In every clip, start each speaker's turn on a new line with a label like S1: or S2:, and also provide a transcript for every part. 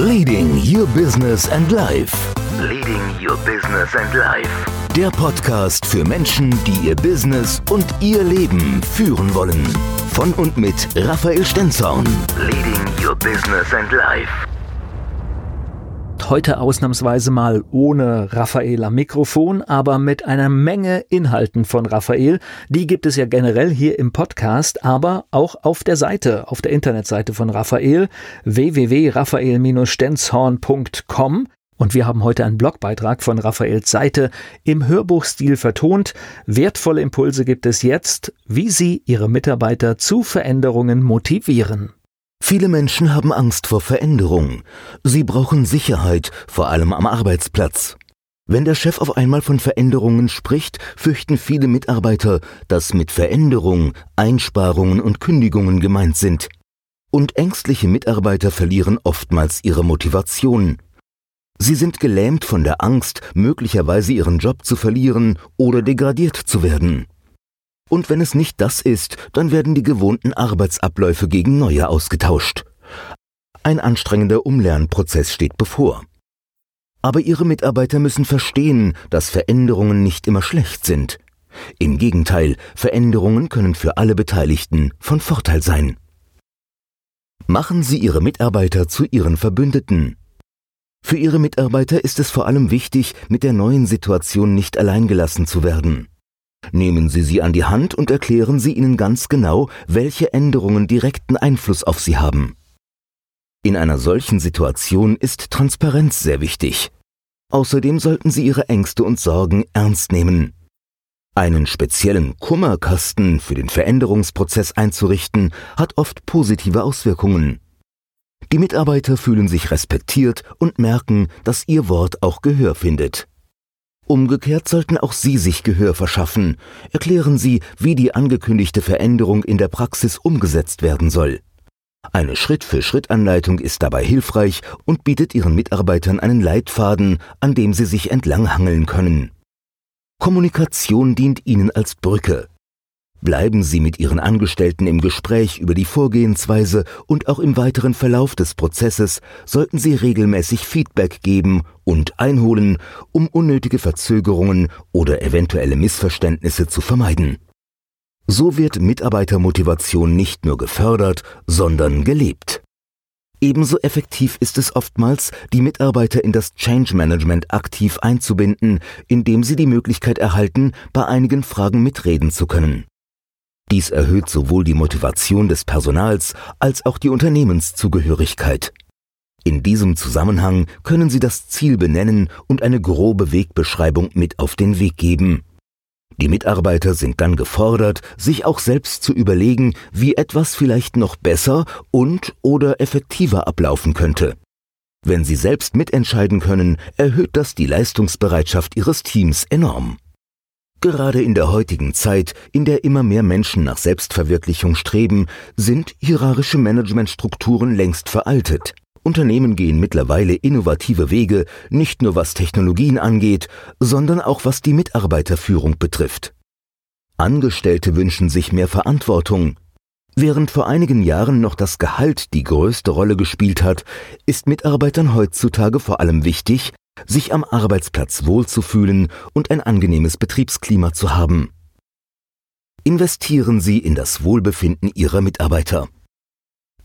S1: Leading Your Business and Life.
S2: Leading Your Business and Life.
S1: Der Podcast für Menschen, die ihr Business und ihr Leben führen wollen. Von und mit Raphael Stenzorn.
S2: Leading Your Business and Life.
S3: Heute ausnahmsweise mal ohne Raphael am Mikrofon, aber mit einer Menge Inhalten von Raphael. Die gibt es ja generell hier im Podcast, aber auch auf der Seite, auf der Internetseite von Raphael, www.raphael-stenzhorn.com. Und wir haben heute einen Blogbeitrag von Raphaels Seite im Hörbuchstil vertont. Wertvolle Impulse gibt es jetzt, wie Sie Ihre Mitarbeiter zu Veränderungen motivieren.
S1: Viele Menschen haben Angst vor Veränderung. Sie brauchen Sicherheit, vor allem am Arbeitsplatz. Wenn der Chef auf einmal von Veränderungen spricht, fürchten viele Mitarbeiter, dass mit Veränderung Einsparungen und Kündigungen gemeint sind. Und ängstliche Mitarbeiter verlieren oftmals ihre Motivation. Sie sind gelähmt von der Angst, möglicherweise ihren Job zu verlieren oder degradiert zu werden. Und wenn es nicht das ist, dann werden die gewohnten Arbeitsabläufe gegen neue ausgetauscht. Ein anstrengender Umlernprozess steht bevor. Aber Ihre Mitarbeiter müssen verstehen, dass Veränderungen nicht immer schlecht sind. Im Gegenteil, Veränderungen können für alle Beteiligten von Vorteil sein. Machen Sie Ihre Mitarbeiter zu Ihren Verbündeten. Für Ihre Mitarbeiter ist es vor allem wichtig, mit der neuen Situation nicht alleingelassen zu werden. Nehmen Sie sie an die Hand und erklären Sie ihnen ganz genau, welche Änderungen direkten Einfluss auf sie haben. In einer solchen Situation ist Transparenz sehr wichtig. Außerdem sollten Sie Ihre Ängste und Sorgen ernst nehmen. Einen speziellen Kummerkasten für den Veränderungsprozess einzurichten, hat oft positive Auswirkungen. Die Mitarbeiter fühlen sich respektiert und merken, dass ihr Wort auch Gehör findet. Umgekehrt sollten auch Sie sich Gehör verschaffen. Erklären Sie, wie die angekündigte Veränderung in der Praxis umgesetzt werden soll. Eine Schritt-für-Schritt-Anleitung ist dabei hilfreich und bietet Ihren Mitarbeitern einen Leitfaden, an dem sie sich entlanghangeln können. Kommunikation dient Ihnen als Brücke. Bleiben Sie mit Ihren Angestellten im Gespräch über die Vorgehensweise und auch im weiteren Verlauf des Prozesses sollten Sie regelmäßig Feedback geben und einholen, um unnötige Verzögerungen oder eventuelle Missverständnisse zu vermeiden. So wird Mitarbeitermotivation nicht nur gefördert, sondern gelebt. Ebenso effektiv ist es oftmals, die Mitarbeiter in das Change Management aktiv einzubinden, indem sie die Möglichkeit erhalten, bei einigen Fragen mitreden zu können. Dies erhöht sowohl die Motivation des Personals als auch die Unternehmenszugehörigkeit. In diesem Zusammenhang können Sie das Ziel benennen und eine grobe Wegbeschreibung mit auf den Weg geben. Die Mitarbeiter sind dann gefordert, sich auch selbst zu überlegen, wie etwas vielleicht noch besser und oder effektiver ablaufen könnte. Wenn Sie selbst mitentscheiden können, erhöht das die Leistungsbereitschaft Ihres Teams enorm. Gerade in der heutigen Zeit, in der immer mehr Menschen nach Selbstverwirklichung streben, sind hierarchische Managementstrukturen längst veraltet. Unternehmen gehen mittlerweile innovative Wege, nicht nur was Technologien angeht, sondern auch was die Mitarbeiterführung betrifft. Angestellte wünschen sich mehr Verantwortung. Während vor einigen Jahren noch das Gehalt die größte Rolle gespielt hat, ist Mitarbeitern heutzutage vor allem wichtig, sich am Arbeitsplatz wohlzufühlen und ein angenehmes Betriebsklima zu haben. Investieren Sie in das Wohlbefinden Ihrer Mitarbeiter.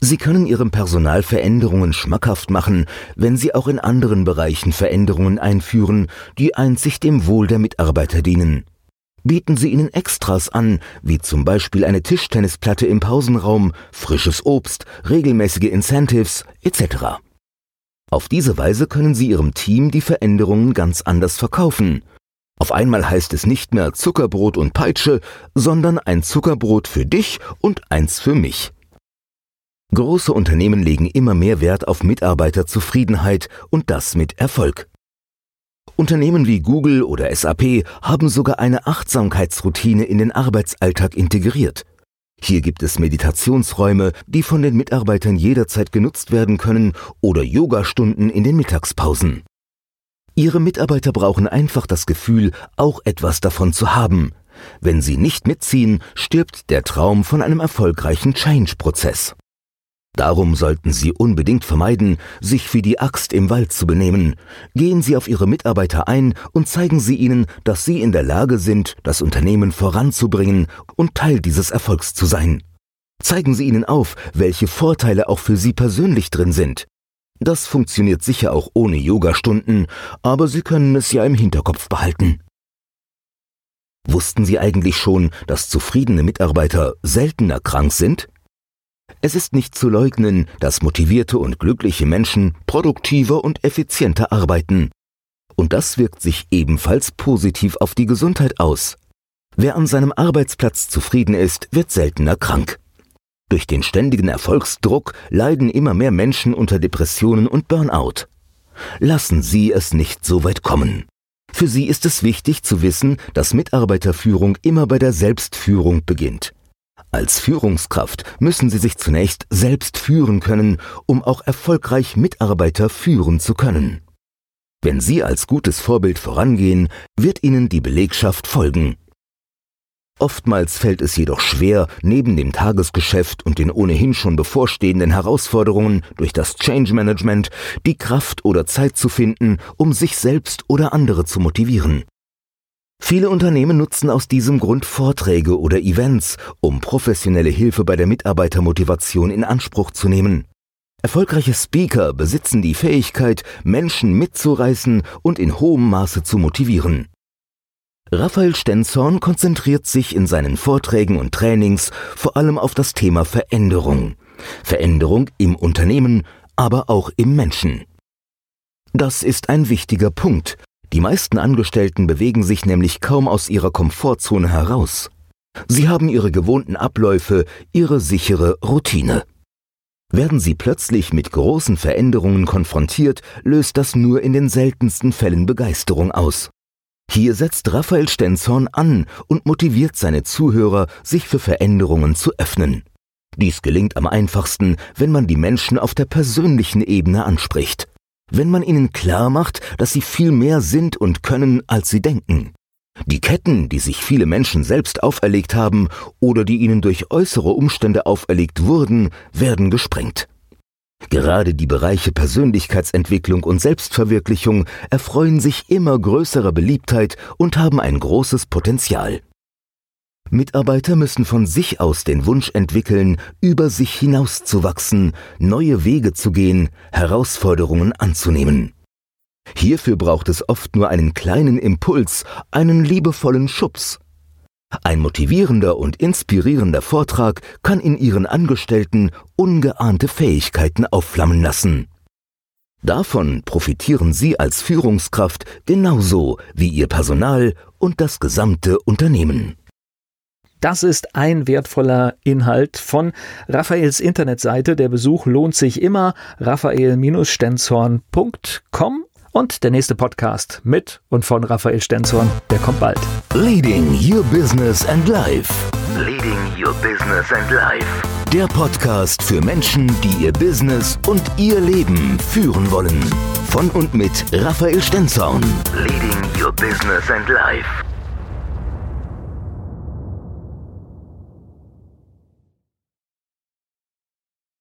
S1: Sie können Ihrem Personal Veränderungen schmackhaft machen, wenn Sie auch in anderen Bereichen Veränderungen einführen, die einzig dem Wohl der Mitarbeiter dienen. Bieten Sie ihnen Extras an, wie zum Beispiel eine Tischtennisplatte im Pausenraum, frisches Obst, regelmäßige Incentives etc. Auf diese Weise können Sie Ihrem Team die Veränderungen ganz anders verkaufen. Auf einmal heißt es nicht mehr Zuckerbrot und Peitsche, sondern ein Zuckerbrot für dich und eins für mich. Große Unternehmen legen immer mehr Wert auf Mitarbeiterzufriedenheit und das mit Erfolg. Unternehmen wie Google oder SAP haben sogar eine Achtsamkeitsroutine in den Arbeitsalltag integriert. Hier gibt es Meditationsräume, die von den Mitarbeitern jederzeit genutzt werden können oder Yogastunden in den Mittagspausen. Ihre Mitarbeiter brauchen einfach das Gefühl, auch etwas davon zu haben. Wenn sie nicht mitziehen, stirbt der Traum von einem erfolgreichen Change-Prozess. Darum sollten Sie unbedingt vermeiden, sich wie die Axt im Wald zu benehmen. Gehen Sie auf Ihre Mitarbeiter ein und zeigen Sie ihnen, dass Sie in der Lage sind, das Unternehmen voranzubringen und Teil dieses Erfolgs zu sein. Zeigen Sie ihnen auf, welche Vorteile auch für Sie persönlich drin sind. Das funktioniert sicher auch ohne Yogastunden, aber Sie können es ja im Hinterkopf behalten. Wussten Sie eigentlich schon, dass zufriedene Mitarbeiter seltener krank sind? Es ist nicht zu leugnen, dass motivierte und glückliche Menschen produktiver und effizienter arbeiten. Und das wirkt sich ebenfalls positiv auf die Gesundheit aus. Wer an seinem Arbeitsplatz zufrieden ist, wird seltener krank. Durch den ständigen Erfolgsdruck leiden immer mehr Menschen unter Depressionen und Burnout. Lassen Sie es nicht so weit kommen. Für Sie ist es wichtig zu wissen, dass Mitarbeiterführung immer bei der Selbstführung beginnt. Als Führungskraft müssen Sie sich zunächst selbst führen können, um auch erfolgreich Mitarbeiter führen zu können. Wenn Sie als gutes Vorbild vorangehen, wird Ihnen die Belegschaft folgen. Oftmals fällt es jedoch schwer, neben dem Tagesgeschäft und den ohnehin schon bevorstehenden Herausforderungen durch das Change Management die Kraft oder Zeit zu finden, um sich selbst oder andere zu motivieren. Viele Unternehmen nutzen aus diesem Grund Vorträge oder Events, um professionelle Hilfe bei der Mitarbeitermotivation in Anspruch zu nehmen. Erfolgreiche Speaker besitzen die Fähigkeit, Menschen mitzureißen und in hohem Maße zu motivieren. Raphael Stenzhorn konzentriert sich in seinen Vorträgen und Trainings vor allem auf das Thema Veränderung. Veränderung im Unternehmen, aber auch im Menschen. Das ist ein wichtiger Punkt, die meisten Angestellten bewegen sich nämlich kaum aus ihrer Komfortzone heraus. Sie haben ihre gewohnten Abläufe, ihre sichere Routine. Werden sie plötzlich mit großen Veränderungen konfrontiert, löst das nur in den seltensten Fällen Begeisterung aus. Hier setzt Raphael Stenzhorn an und motiviert seine Zuhörer, sich für Veränderungen zu öffnen. Dies gelingt am einfachsten, wenn man die Menschen auf der persönlichen Ebene anspricht wenn man ihnen klar macht, dass sie viel mehr sind und können, als sie denken. Die Ketten, die sich viele Menschen selbst auferlegt haben oder die ihnen durch äußere Umstände auferlegt wurden, werden gesprengt. Gerade die Bereiche Persönlichkeitsentwicklung und Selbstverwirklichung erfreuen sich immer größerer Beliebtheit und haben ein großes Potenzial. Mitarbeiter müssen von sich aus den Wunsch entwickeln, über sich hinauszuwachsen, neue Wege zu gehen, Herausforderungen anzunehmen. Hierfür braucht es oft nur einen kleinen Impuls, einen liebevollen Schubs. Ein motivierender und inspirierender Vortrag kann in Ihren Angestellten ungeahnte Fähigkeiten aufflammen lassen. Davon profitieren Sie als Führungskraft genauso wie Ihr Personal und das gesamte Unternehmen.
S3: Das ist ein wertvoller Inhalt von Raphaels Internetseite. Der Besuch lohnt sich immer. raphael-stenzhorn.com und der nächste Podcast mit und von Raphael Stenzhorn, der kommt bald.
S1: Leading Your Business and Life.
S2: Leading Your Business and Life.
S1: Der Podcast für Menschen, die ihr Business und ihr Leben führen wollen. Von und mit Raphael Stenzhorn.
S2: Leading Your Business and Life.